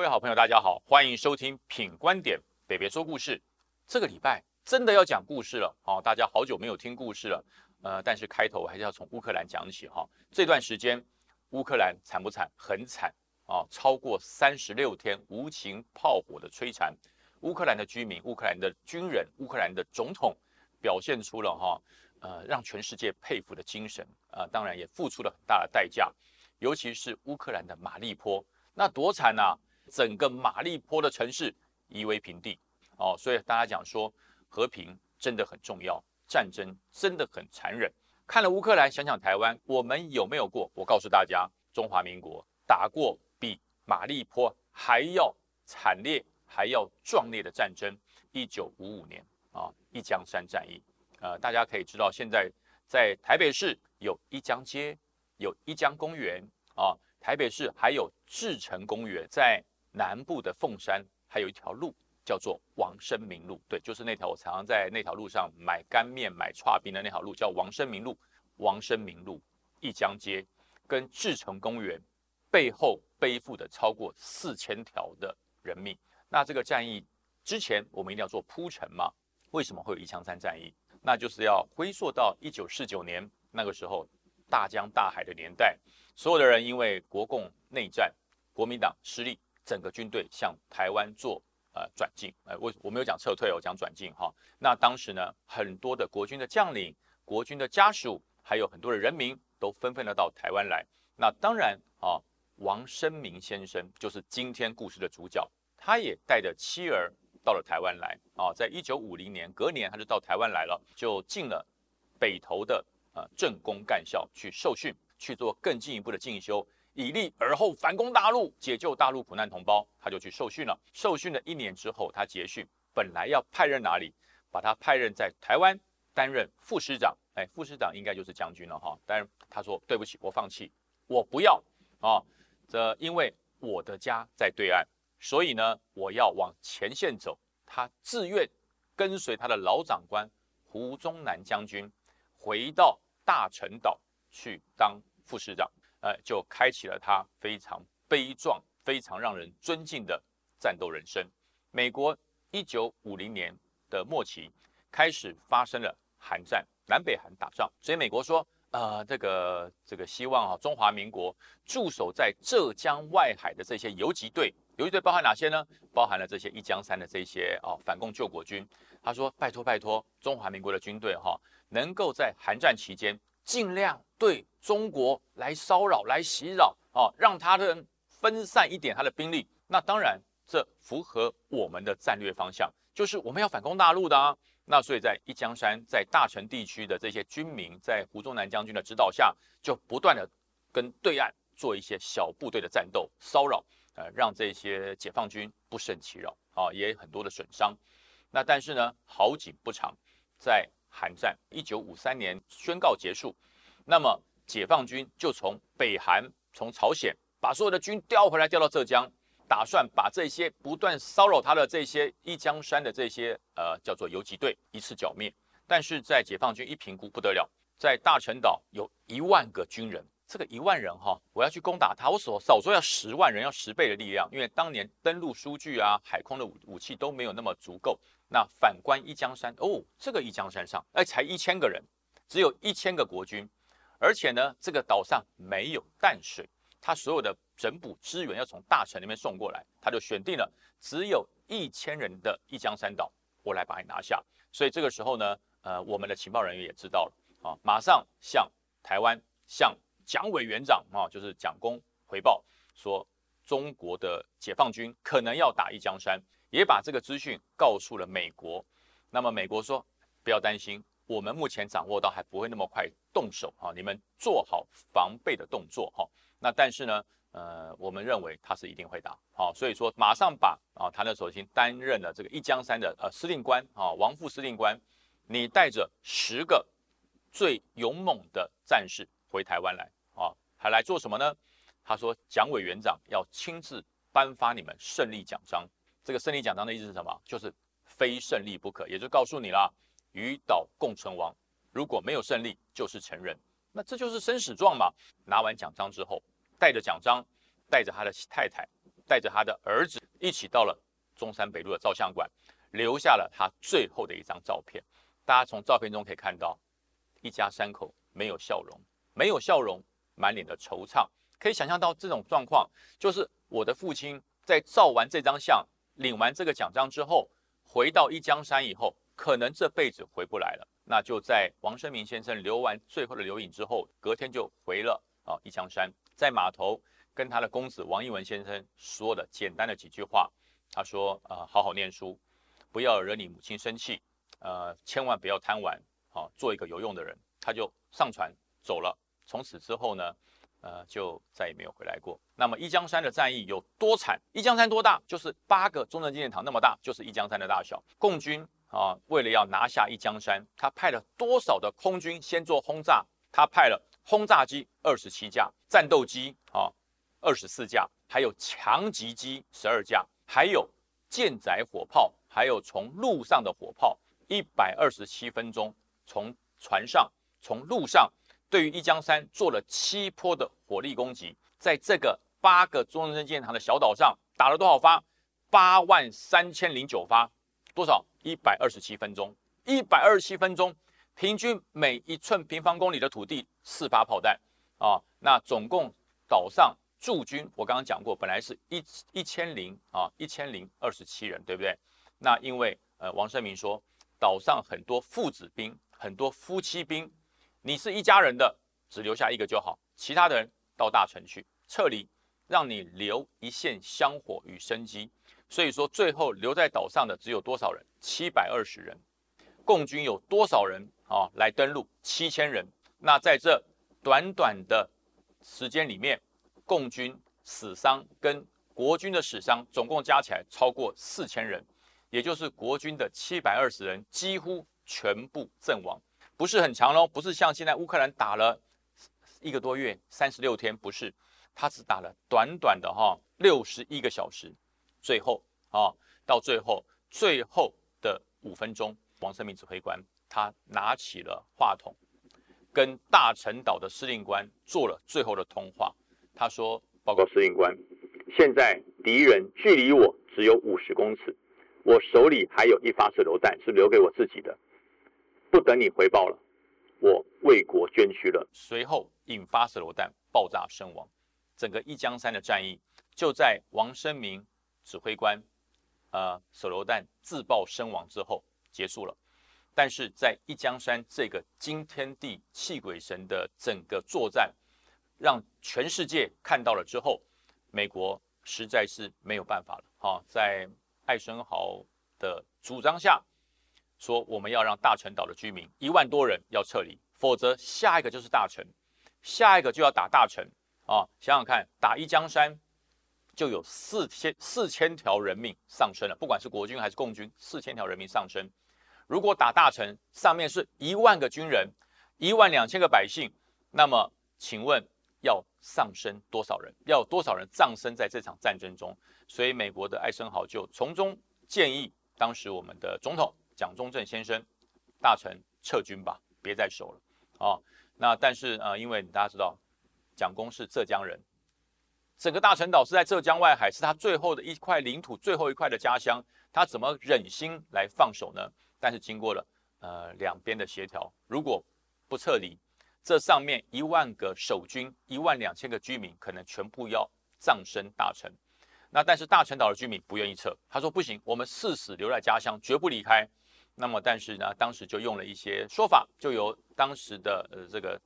各位好朋友，大家好，欢迎收听品观点北别说故事。这个礼拜真的要讲故事了哦，大家好久没有听故事了，呃，但是开头还是要从乌克兰讲起哈。这段时间乌克兰惨不惨？很惨啊，超过三十六天无情炮火的摧残，乌克兰的居民、乌克兰的军人、乌克兰的总统表现出了哈，呃，让全世界佩服的精神啊，当然也付出了很大的代价，尤其是乌克兰的马利坡，那多惨呐！整个马利坡的城市夷为平地哦，所以大家讲说和平真的很重要，战争真的很残忍。看了乌克兰，想想台湾，我们有没有过？我告诉大家，中华民国打过比马利坡还要惨烈、还要壮烈的战争。一九五五年啊，一江山战役。呃，大家可以知道，现在在台北市有一江街，有一江公园啊，台北市还有志成公园在。南部的凤山还有一条路叫做王生明路，对，就是那条我常常在那条路上买干面、买串冰的那条路，叫王生明路。王生明路、一江街跟志成公园背后背负的超过四千条的人命。那这个战役之前我们一定要做铺陈嘛？为什么会有一枪山战役？那就是要回溯到一九四九年那个时候大江大海的年代，所有的人因为国共内战，国民党失利。整个军队向台湾做呃转进，呃，我我没有讲撤退，我讲转进哈。那当时呢，很多的国军的将领、国军的家属，还有很多的人民都纷纷的到台湾来。那当然啊，王生明先生就是今天故事的主角，他也带着妻儿到了台湾来啊。在一九五零年隔年，他就到台湾来了，就进了北投的呃政工干校去受训，去做更进一步的进修。以立而后反攻大陆，解救大陆苦难同胞，他就去受训了。受训了一年之后，他结训，本来要派任哪里？把他派任在台湾担任副师长。哎，副师长应该就是将军了哈。但是他说：“对不起，我放弃，我不要啊！这因为我的家在对岸，所以呢，我要往前线走。他自愿跟随他的老长官胡宗南将军回到大陈岛去当副师长。”呃，就开启了他非常悲壮、非常让人尊敬的战斗人生。美国一九五零年的末期开始发生了韩战，南北韩打仗，所以美国说，呃，这个这个希望啊，中华民国驻守在浙江外海的这些游击队，游击队包含哪些呢？包含了这些一江山的这些哦反共救国军。他说，拜托拜托，中华民国的军队哈，能够在韩战期间尽量对。中国来骚扰、来袭扰啊，让他的分散一点他的兵力。那当然，这符合我们的战略方向，就是我们要反攻大陆的啊。那所以在一江山、在大陈地区的这些军民，在胡宗南将军的指导下，就不断的跟对岸做一些小部队的战斗骚扰，呃，让这些解放军不胜其扰啊，也很多的损伤。那但是呢，好景不长，在韩战一九五三年宣告结束，那么。解放军就从北韩、从朝鲜把所有的军调回来，调到浙江，打算把这些不断骚扰他的这些一江山的这些呃叫做游击队一次剿灭。但是在解放军一评估不得了，在大陈岛有一万个军人，这个一万人哈，我要去攻打他，我所少说要十万人，要十倍的力量，因为当年登陆数据啊、海空的武武器都没有那么足够。那反观一江山哦，这个一江山上哎才一千个人，只有一千个国军。而且呢，这个岛上没有淡水，他所有的整补资源要从大城那边送过来，他就选定了只有一千人的一江山岛，我来把你拿下。所以这个时候呢，呃，我们的情报人员也知道了啊，马上向台湾向蒋委员长啊，就是蒋公回报说，中国的解放军可能要打一江山，也把这个资讯告诉了美国。那么美国说，不要担心。我们目前掌握到还不会那么快动手哈，你们做好防备的动作哈。那但是呢，呃，我们认为他是一定会打好，所以说马上把啊，他那时候已经担任了这个一江山的呃司令官啊，王副司令官，你带着十个最勇猛的战士回台湾来啊，还来做什么呢？他说蒋委员长要亲自颁发你们胜利奖章。这个胜利奖章的意思是什么？就是非胜利不可，也就告诉你了。与岛共存亡，如果没有胜利，就是承认，那这就是生死状嘛。拿完奖章之后，带着奖章，带着他的太太，带着他的儿子一起到了中山北路的照相馆，留下了他最后的一张照片。大家从照片中可以看到，一家三口没有笑容，没有笑容，满脸的惆怅。可以想象到这种状况，就是我的父亲在照完这张相、领完这个奖章之后，回到一江山以后，可能这辈子回不来了。那就在王生明先生留完最后的留影之后，隔天就回了啊一江山，在码头跟他的公子王一文先生说的简单的几句话。他说：“呃，好好念书，不要惹你母亲生气，呃，千万不要贪玩，好，做一个有用的人。”他就上船走了。从此之后呢？呃，就再也没有回来过。那么一江山的战役有多惨？一江山多大？就是八个中正纪念堂那么大，就是一江山的大小。共军啊，为了要拿下一江山，他派了多少的空军先做轰炸？他派了轰炸机二十七架，战斗机啊二十四架，还有强击机十二架，还有舰载火炮，还有从陆上的火炮，一百二十七分钟从船上从陆上。对于一江山做了七波的火力攻击，在这个八个中正纪念堂的小岛上打了多少发？八万三千零九发，多少？一百二十七分钟，一百二十七分钟，平均每一寸平方公里的土地四发炮弹啊！那总共岛上驻军，我刚刚讲过，本来是一一千零啊一千零二十七人，对不对？那因为呃王生明说，岛上很多父子兵，很多夫妻兵。你是一家人的，只留下一个就好，其他的人到大城去撤离，让你留一线香火与生机。所以说，最后留在岛上的只有多少人？七百二十人。共军有多少人啊？来登陆七千人。那在这短短的时间里面，共军死伤跟国军的死伤总共加起来超过四千人，也就是国军的七百二十人几乎全部阵亡。不是很长喽，不是像现在乌克兰打了一个多月，三十六天，不是，他只打了短短的哈六十一个小时，最后啊，到最后最后的五分钟，王生明指挥官他拿起了话筒，跟大陈岛的司令官做了最后的通话。他说：“报告司令官，现在敌人距离我只有五十公尺，我手里还有一发手榴弹，是留给我自己的。”不等你回报了，我为国捐躯了。随后引发手榴弹爆炸身亡，整个一江山的战役就在王生明指挥官，呃，手榴弹自爆身亡之后结束了。但是在一江山这个惊天地泣鬼神的整个作战，让全世界看到了之后，美国实在是没有办法了。哈，在艾森豪的主张下。说我们要让大陈岛的居民一万多人要撤离，否则下一个就是大陈，下一个就要打大陈啊！想想看，打一江山就有四千四千条人命丧生了，不管是国军还是共军，四千条人命丧生。如果打大陈，上面是一万个军人，一万两千个百姓，那么请问要丧生多少人？要多少人葬身在这场战争中？所以美国的艾森豪就从中建议当时我们的总统。蒋中正先生，大臣撤军吧，别再守了啊！那但是呃，因为大家知道，蒋公是浙江人，整个大陈岛是在浙江外海，是他最后的一块领土，最后一块的家乡，他怎么忍心来放手呢？但是经过了呃两边的协调，如果不撤离，这上面一万个守军，一万两千个居民，可能全部要葬身大陈。那但是大陈岛的居民不愿意撤，他说不行，我们誓死留在家乡，绝不离开。那么，但是呢，当时就用了一些说法，就由当时的呃这个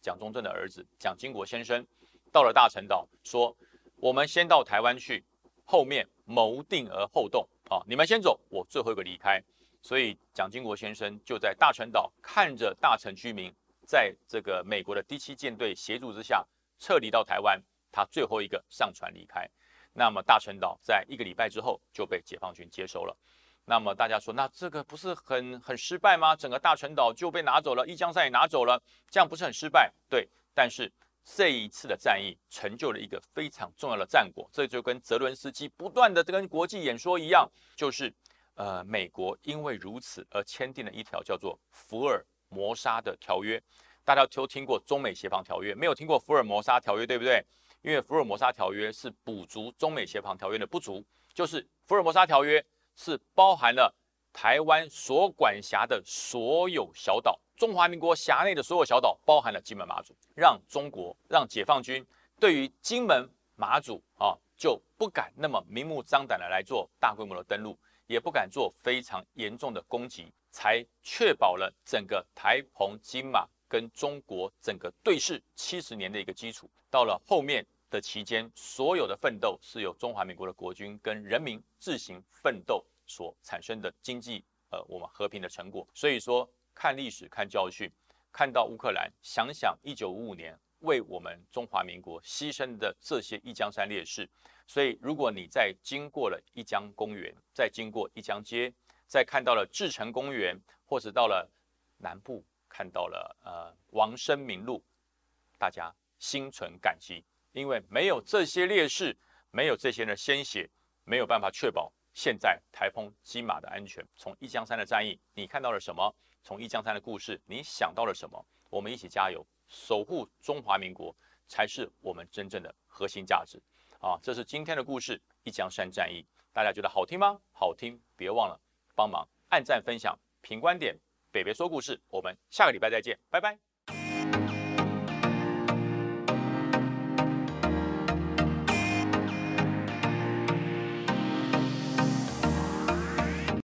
蒋中正的儿子蒋经国先生到了大陈岛，说我们先到台湾去，后面谋定而后动啊，你们先走，我最后一个离开。所以蒋经国先生就在大陈岛看着大陈居民在这个美国的第七舰队协助之下撤离到台湾，他最后一个上船离开。那么大陈岛在一个礼拜之后就被解放军接收了。那么大家说，那这个不是很很失败吗？整个大陈岛就被拿走了，一江山也拿走了，这样不是很失败？对，但是这一次的战役成就了一个非常重要的战果，这就跟泽伦斯基不断的跟国际演说一样，就是呃，美国因为如此而签订了一条叫做福尔摩沙的条约。大家都听过中美协防条约，没有听过福尔摩沙条约，对不对？因为福尔摩沙条约是补足中美协防条约的不足，就是福尔摩沙条约是包含了台湾所管辖的所有小岛，中华民国辖内的所有小岛，包含了金门、马祖，让中国让解放军对于金门、马祖啊就不敢那么明目张胆的来做大规模的登陆，也不敢做非常严重的攻击，才确保了整个台澎金马。跟中国整个对峙七十年的一个基础，到了后面的期间，所有的奋斗是由中华民国的国军跟人民自行奋斗所产生的经济，呃，我们和平的成果。所以说，看历史，看教训，看到乌克兰，想想一九五五年为我们中华民国牺牲的这些一江山烈士。所以，如果你在经过了一江公园，再经过一江街，再看到了志诚公园，或者到了南部。看到了呃王生明路，大家心存感激，因为没有这些烈士，没有这些的鲜血，没有办法确保现在台风金马的安全。从一江山的战役，你看到了什么？从一江山的故事，你想到了什么？我们一起加油，守护中华民国，才是我们真正的核心价值啊！这是今天的故事——一江山战役。大家觉得好听吗？好听，别忘了帮忙按赞、分享、评观点。北北说故事，我们下个礼拜再见，拜拜。